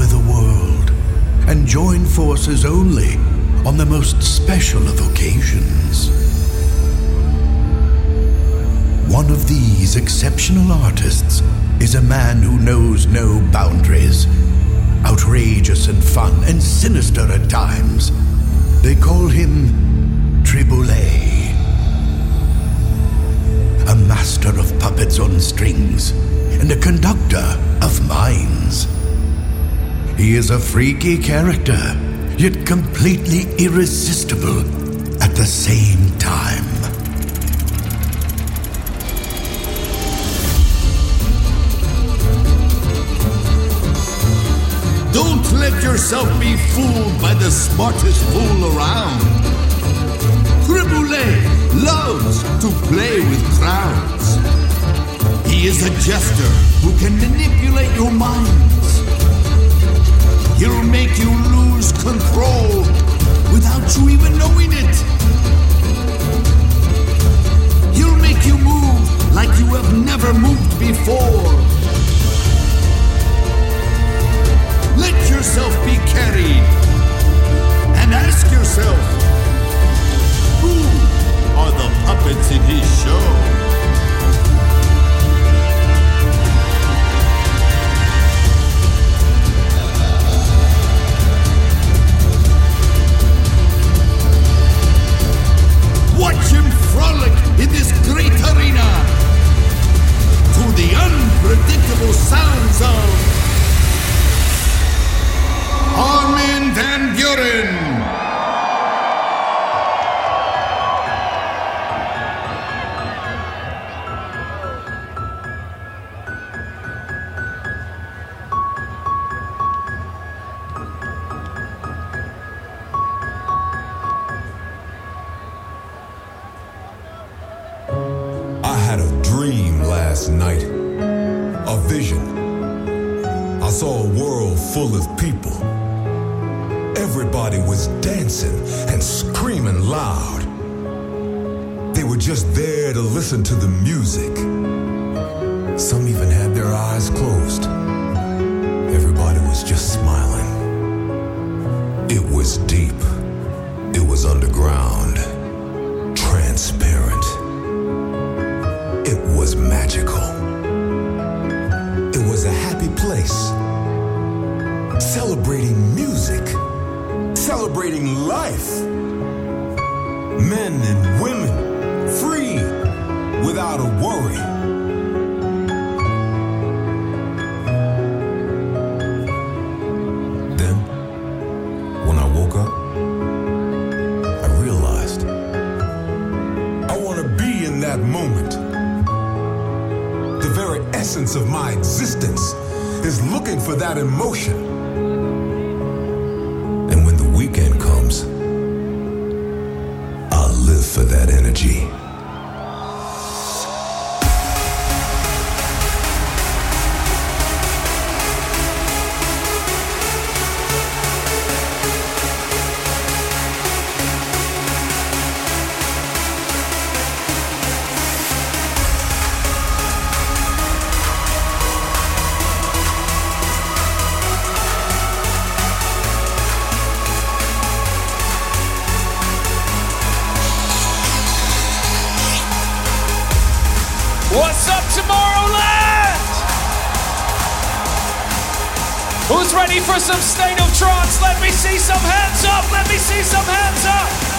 over the world and join forces only on the most special of occasions. One of these exceptional artists is a man who knows no boundaries, outrageous and fun and sinister at times. They call him Triboulet, a master of puppets on strings and a conductor of minds. He is a freaky character, yet completely irresistible at the same time. Don't let yourself be fooled by the smartest fool around. Triboulet loves to play with crowds. He is a jester who can manipulate your minds. He'll make you lose control without you even knowing it. He'll make you move like you have never moved before. Let yourself be carried and ask yourself who are the puppets in his show? Watch him frolic in this great arena to the unpredictable sounds of ready for some state of trance? Let me see some hands up. Let me see some hands up.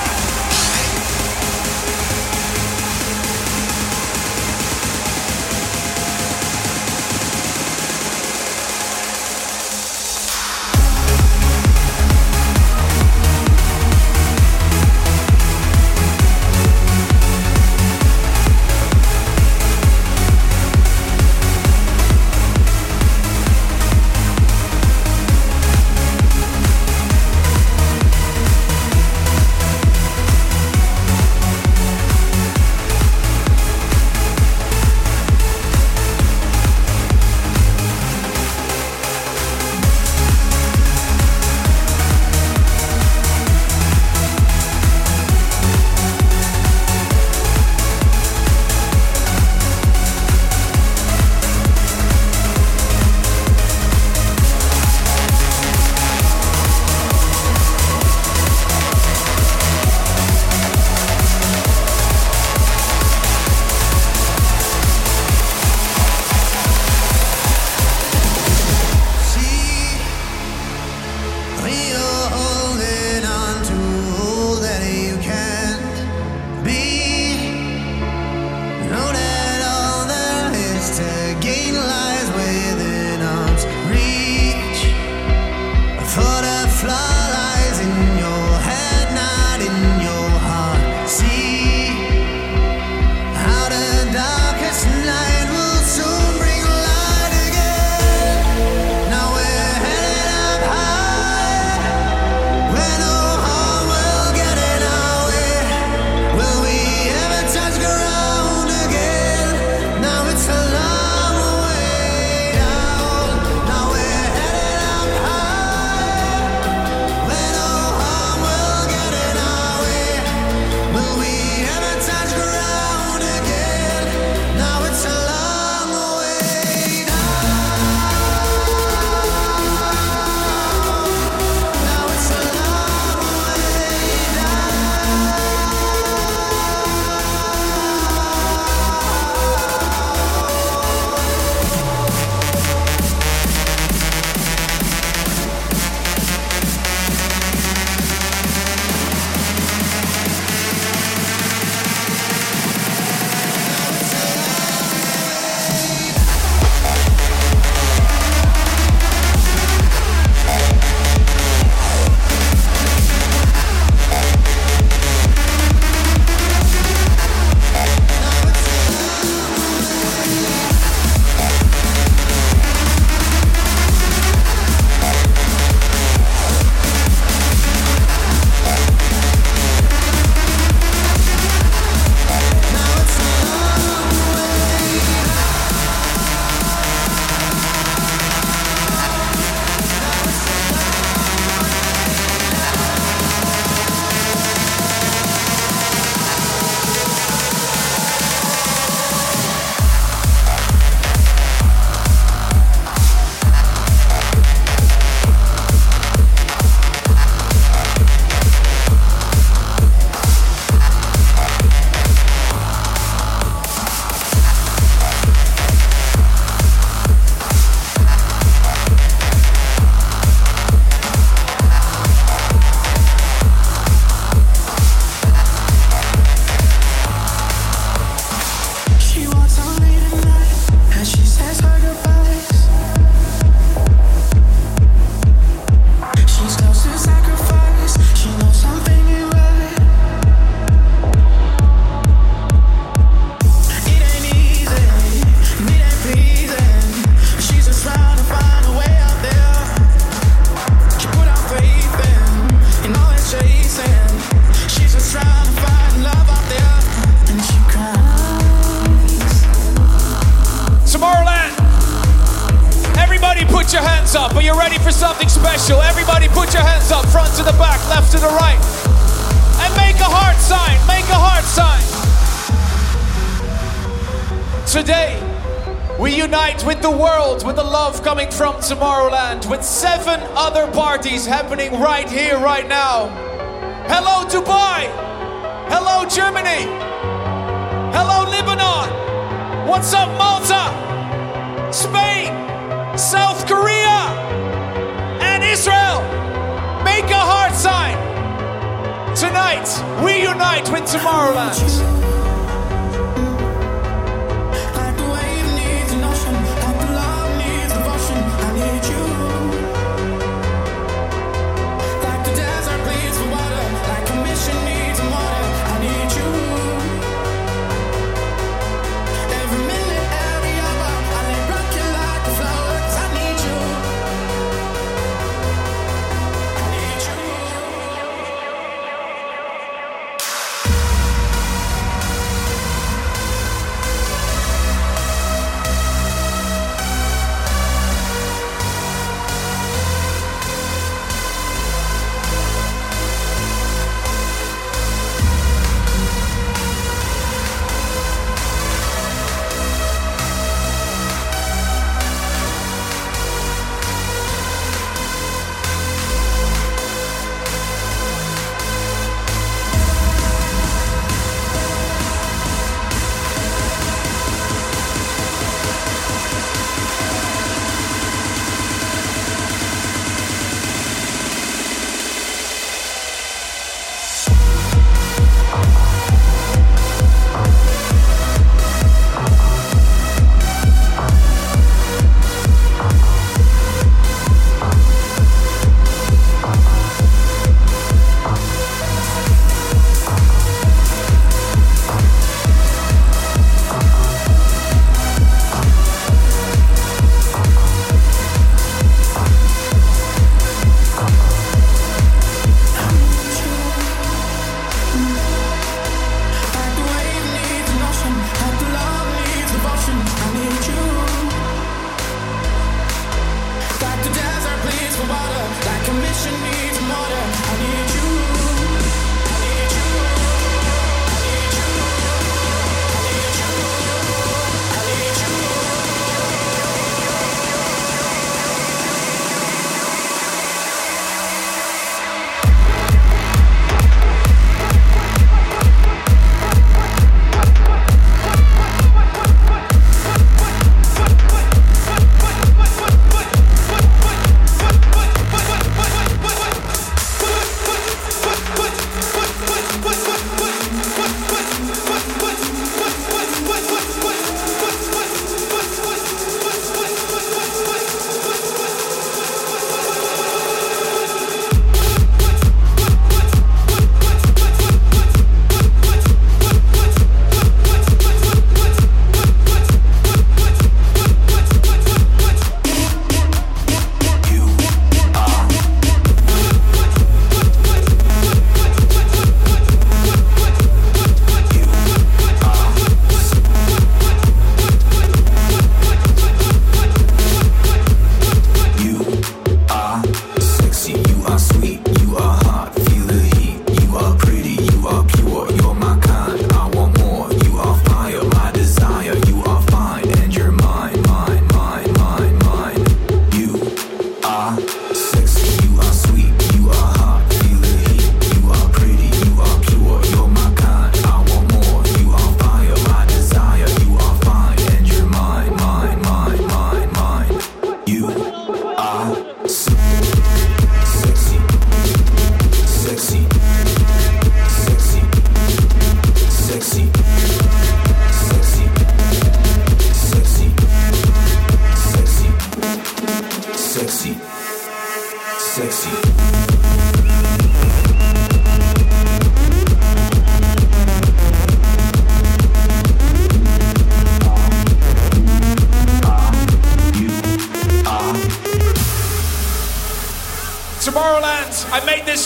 is happening right here, right now.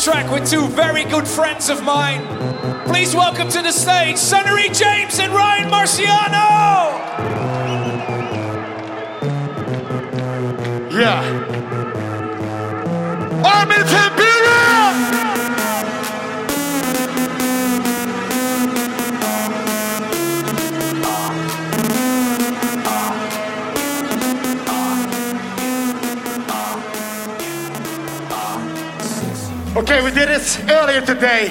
track with two very good friends of mine. Please welcome to the stage Sunnery James and Ryan Marciano! Yeah. Armin Tambiria! Okay, we did this earlier today.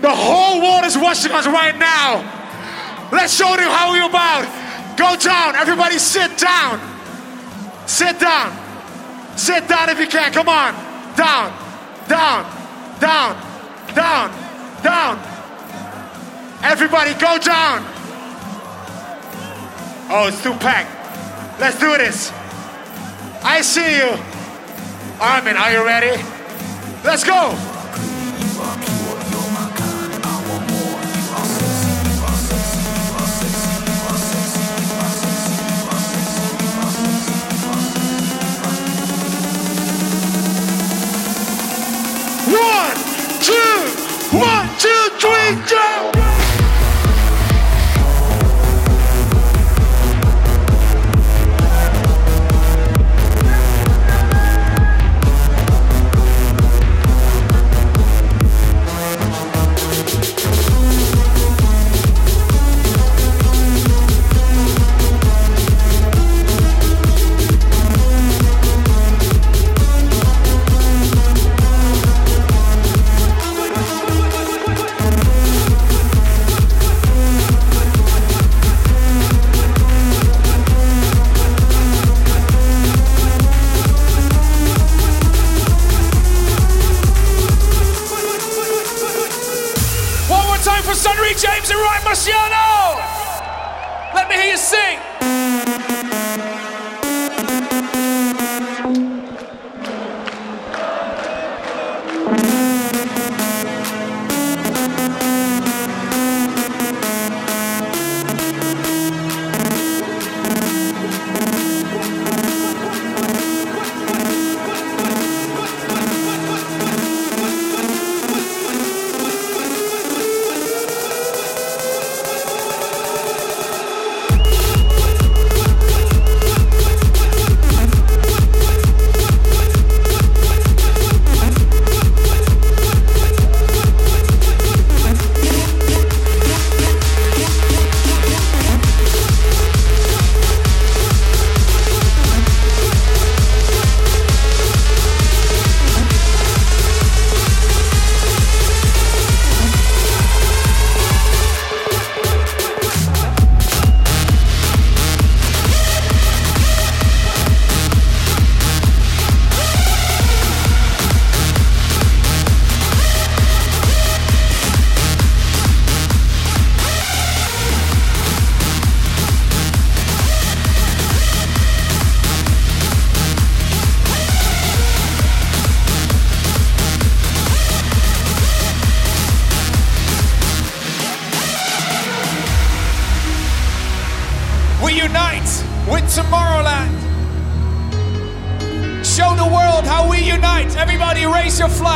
The whole world is watching us right now. Let's show them how we're about. Go down. Everybody sit down. Sit down. Sit down if you can. Come on. Down. Down. Down. Down. Down. Everybody go down. Oh, it's too packed. Let's do this. I see you. Armin, are you ready? Let's go. One, two, one, two, three, jump!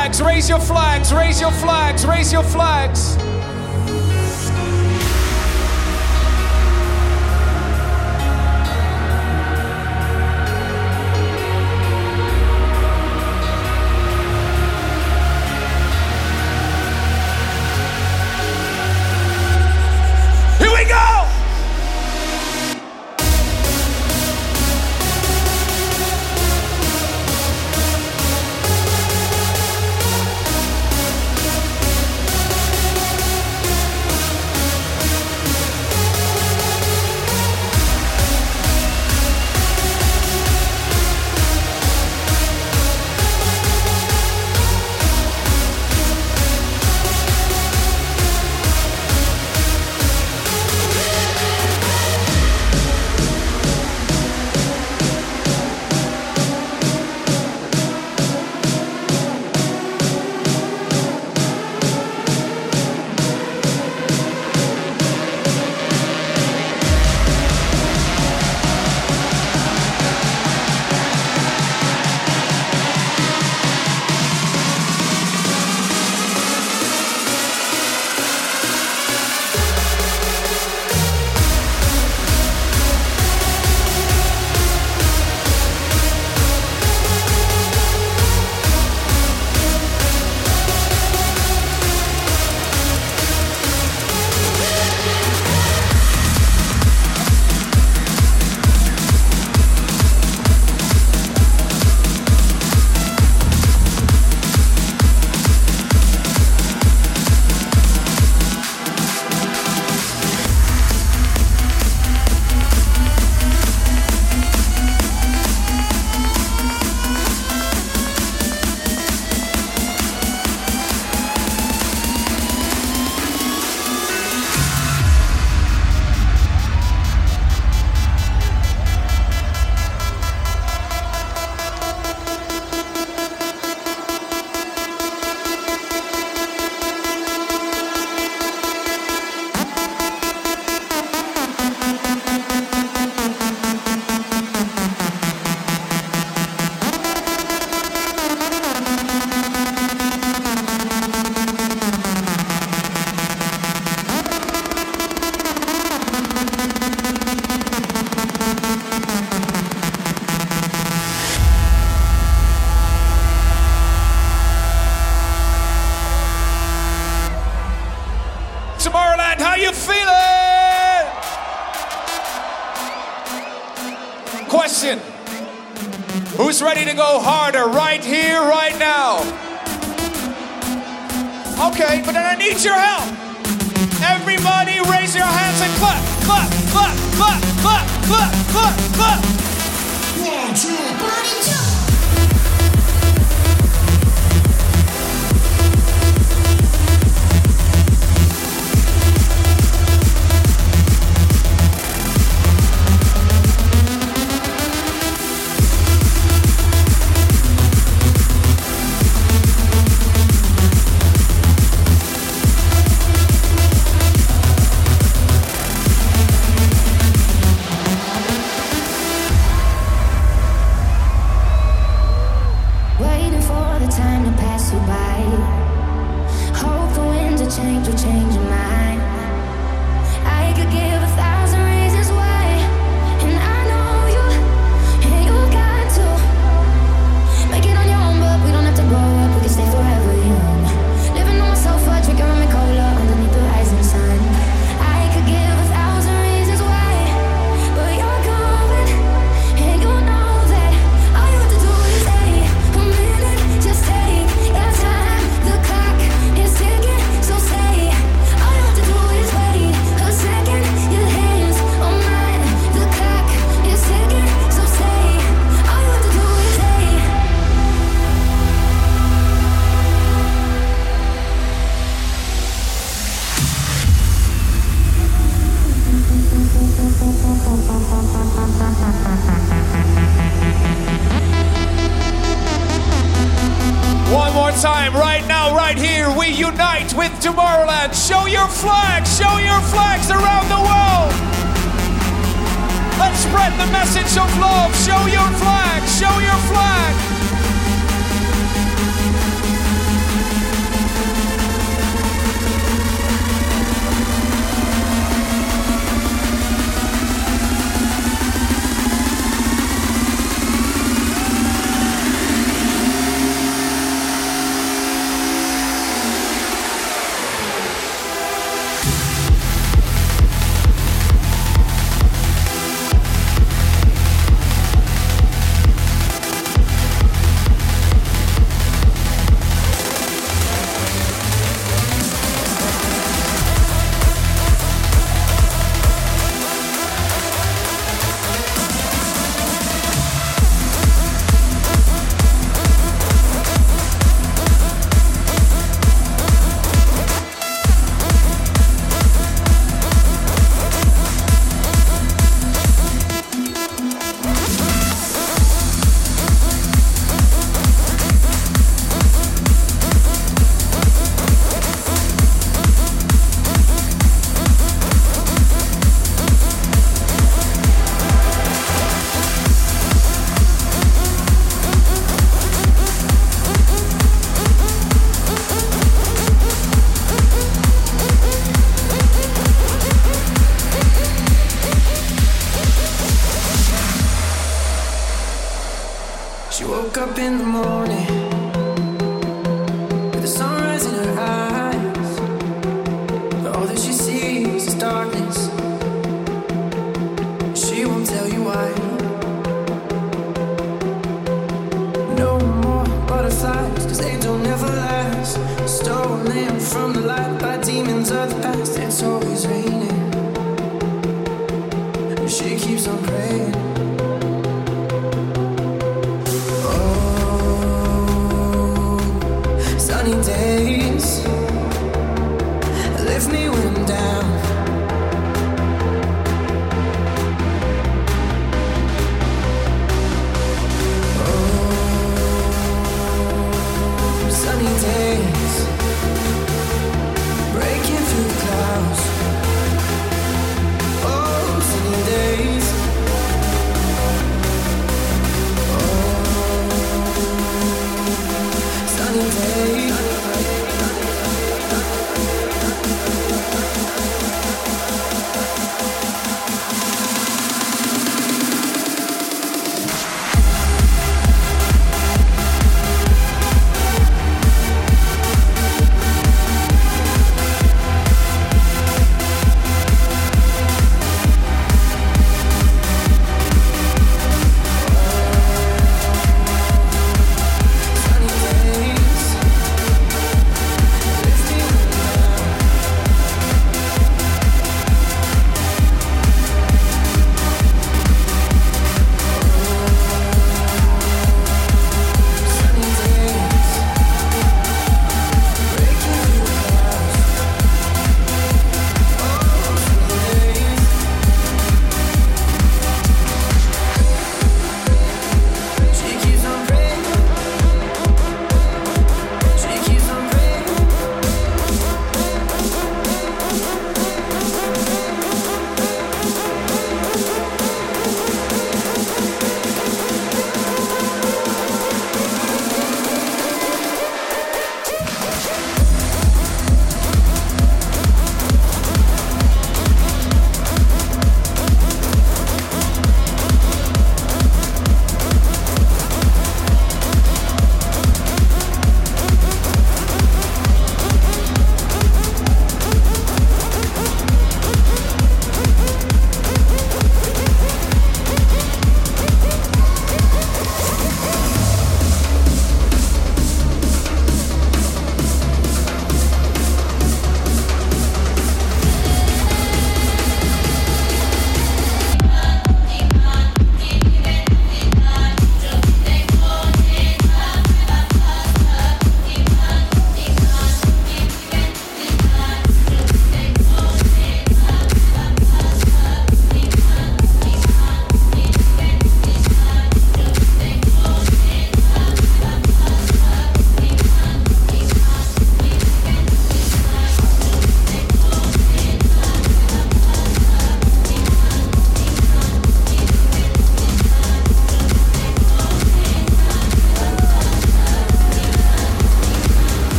Flags, raise your flags, raise your flags, raise your flags.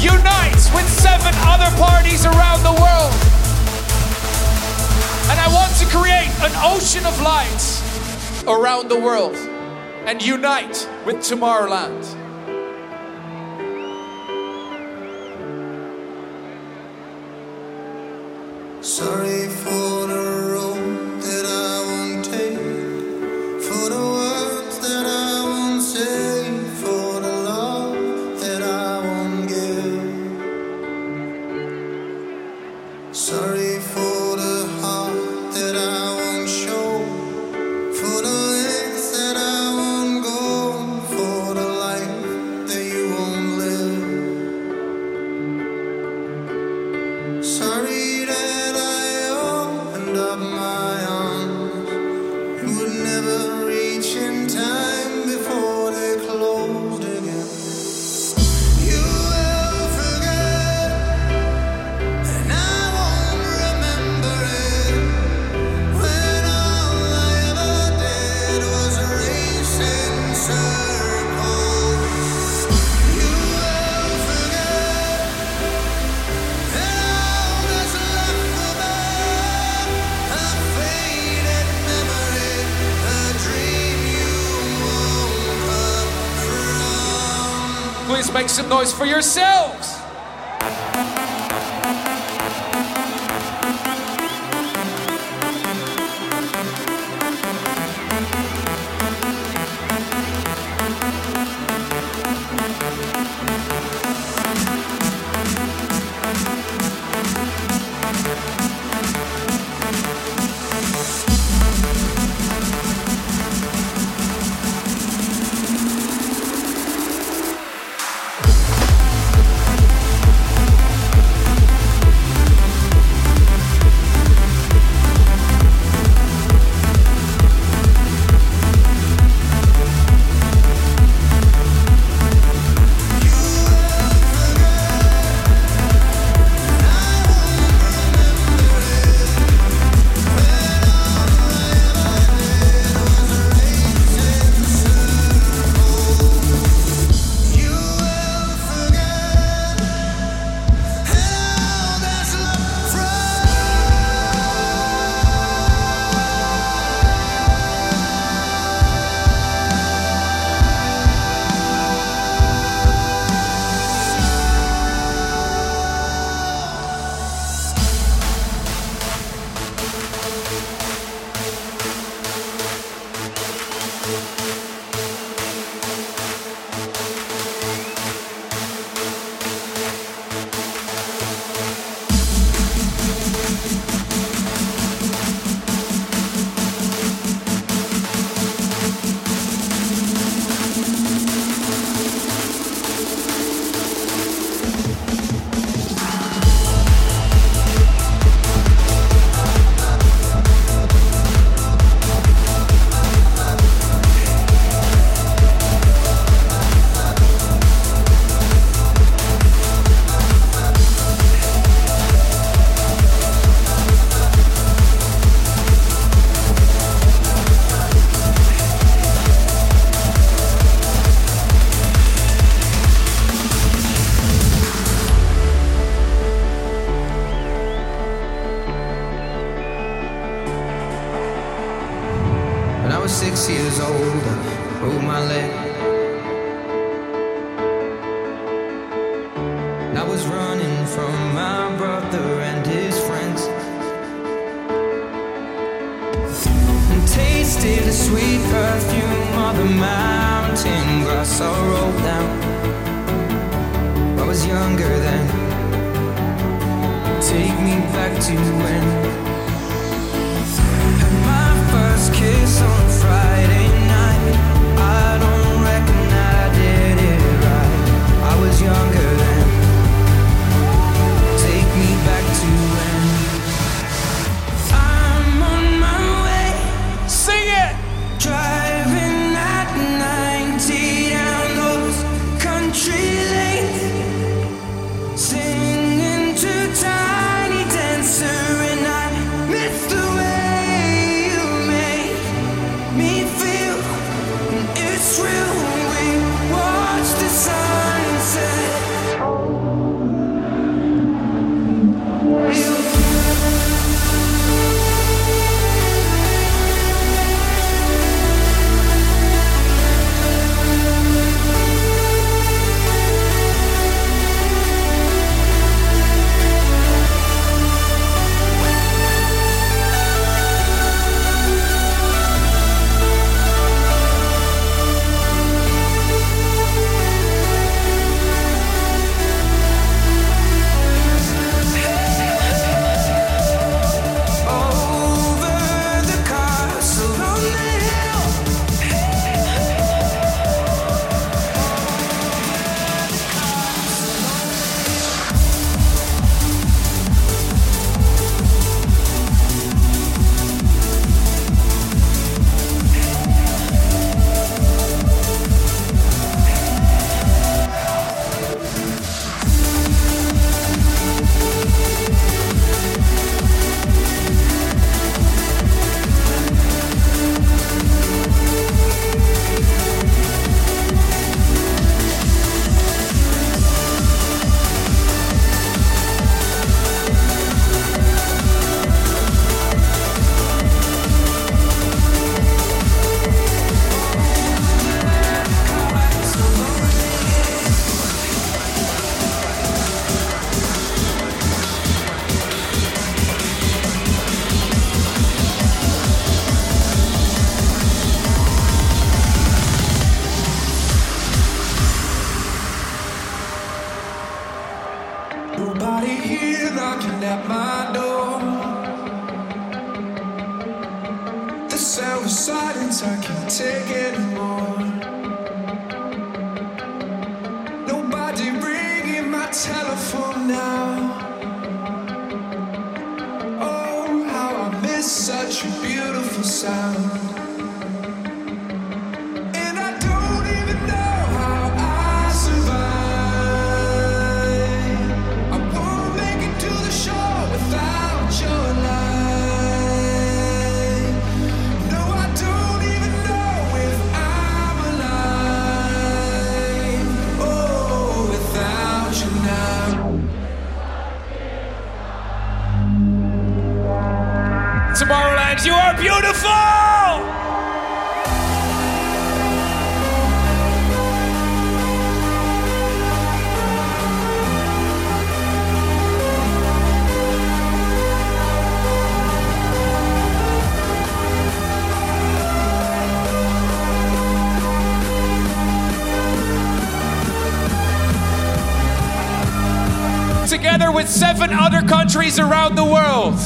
unites with seven other parties around the world. And I want to create an ocean of lights around the world and unite with Tomorrowland. Sorry for the some noise for yourself. With seven other countries around the world.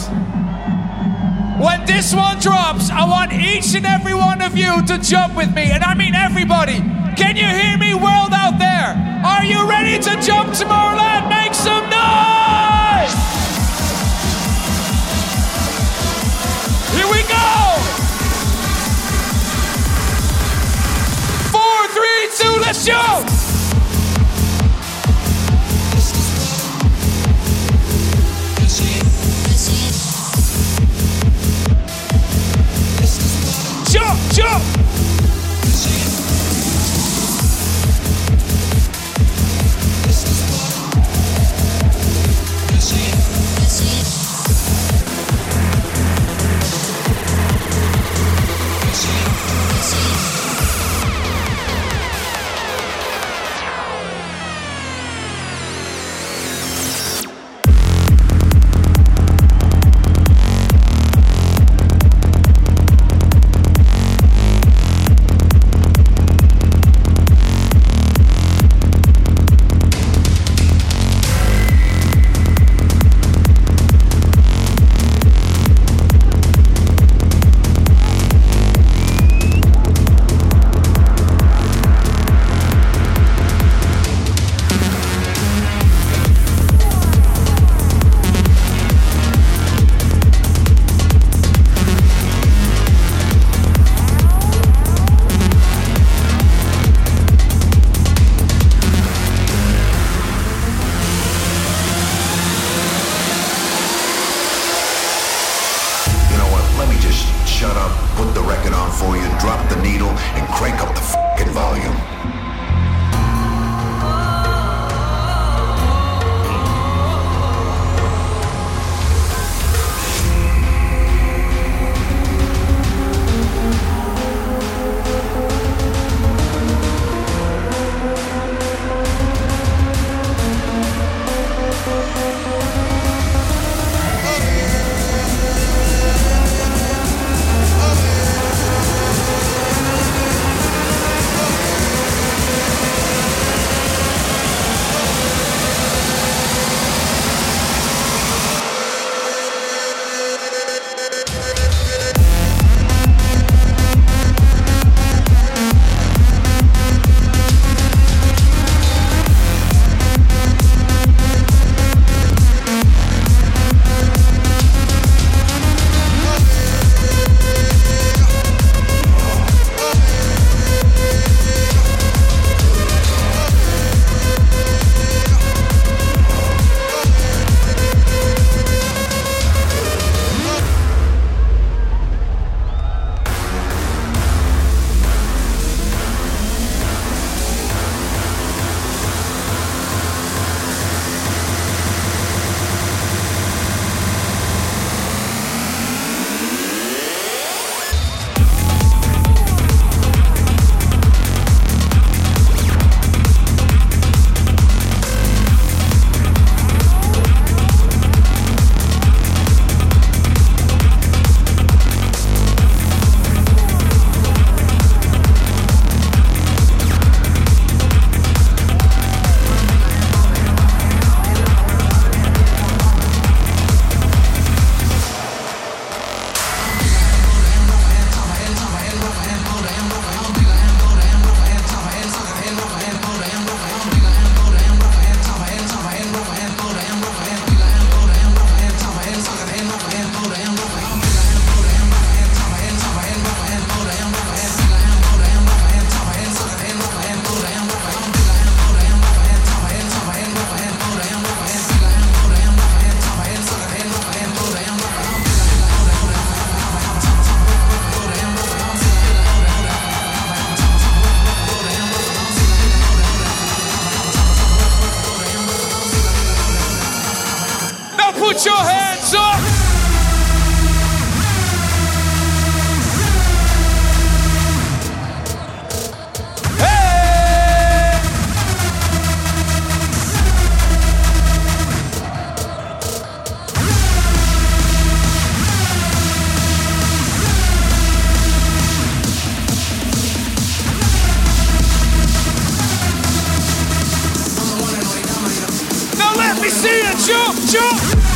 When this one drops, I want each and every one of you to jump with me. And I mean everybody. Can you hear me, world out there? Are you ready to jump Tomorrowland? Make some noise! Here we go! Four, three, two, let's jump! Jump, see it, jump, jump.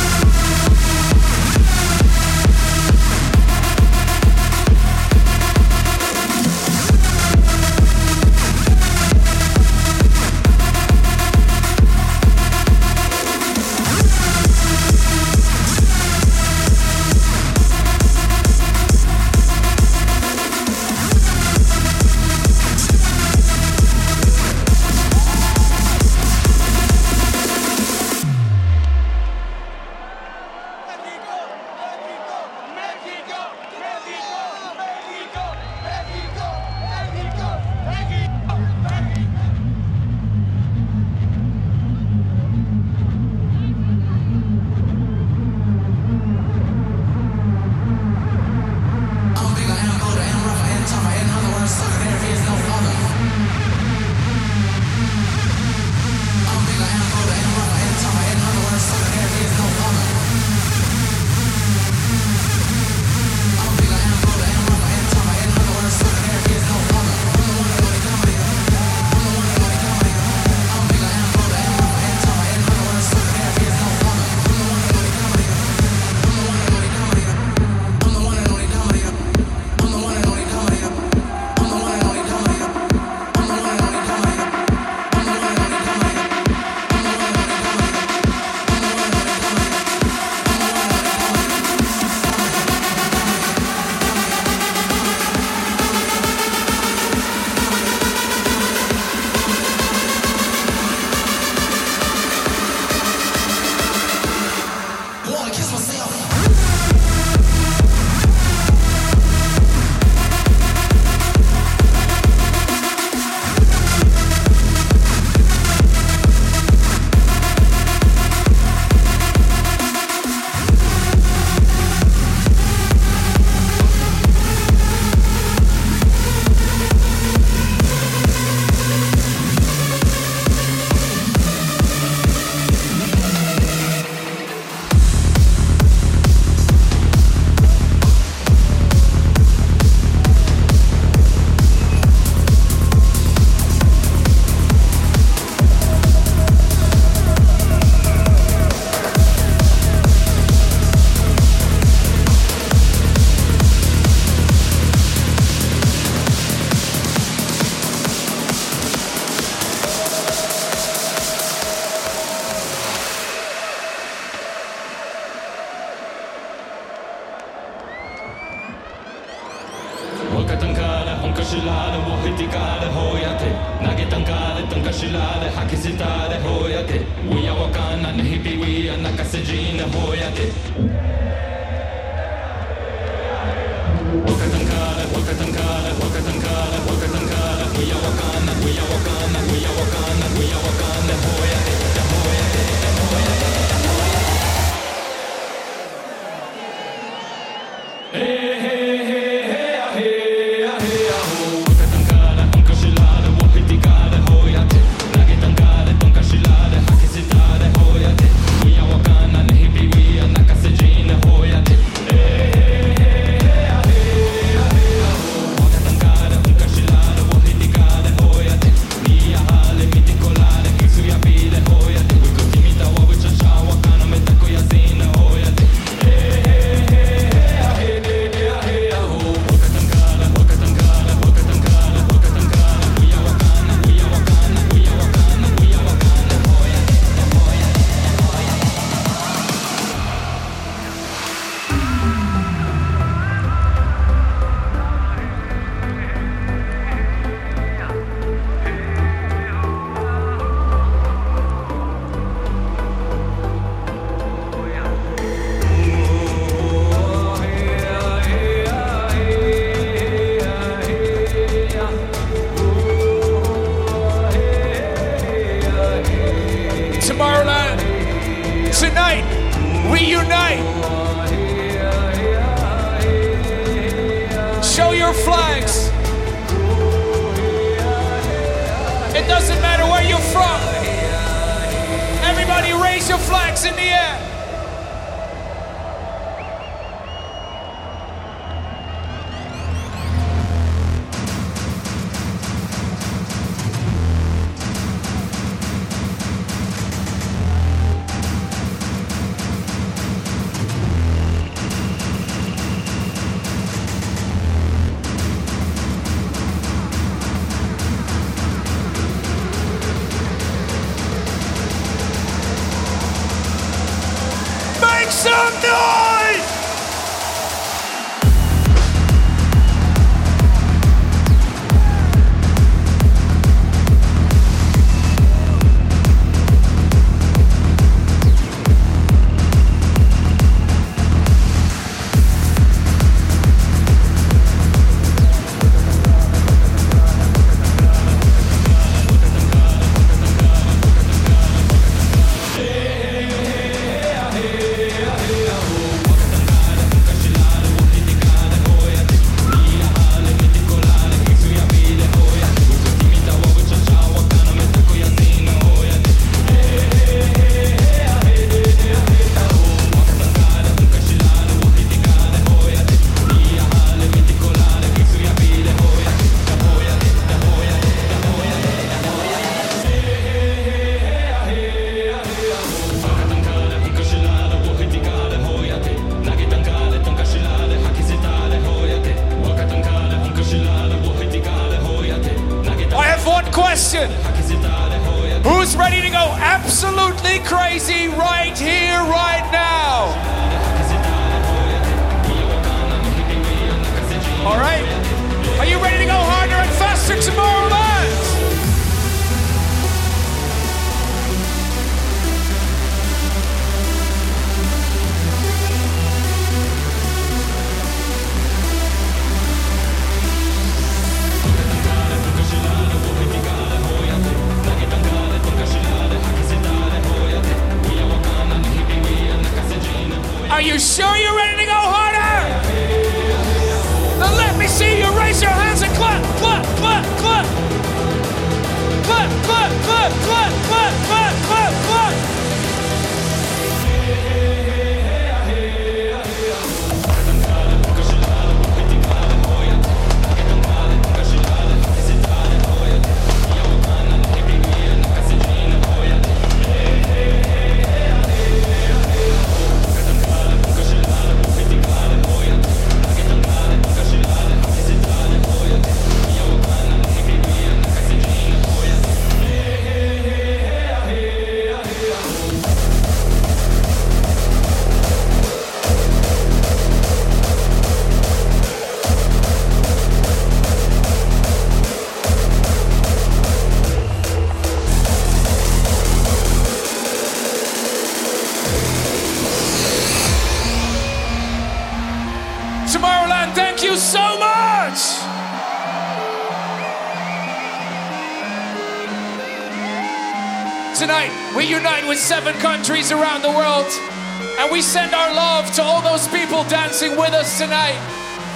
people dancing with us tonight.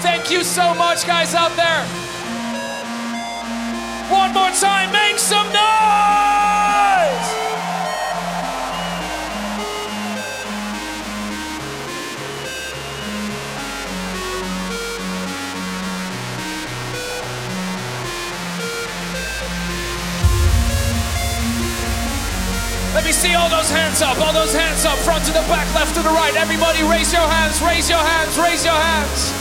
Thank you so much, guys, out there. One more time, make some noise! see all those hands up, all those hands up, front to the back, left to the right. Everybody raise your hands, raise your hands, raise your hands.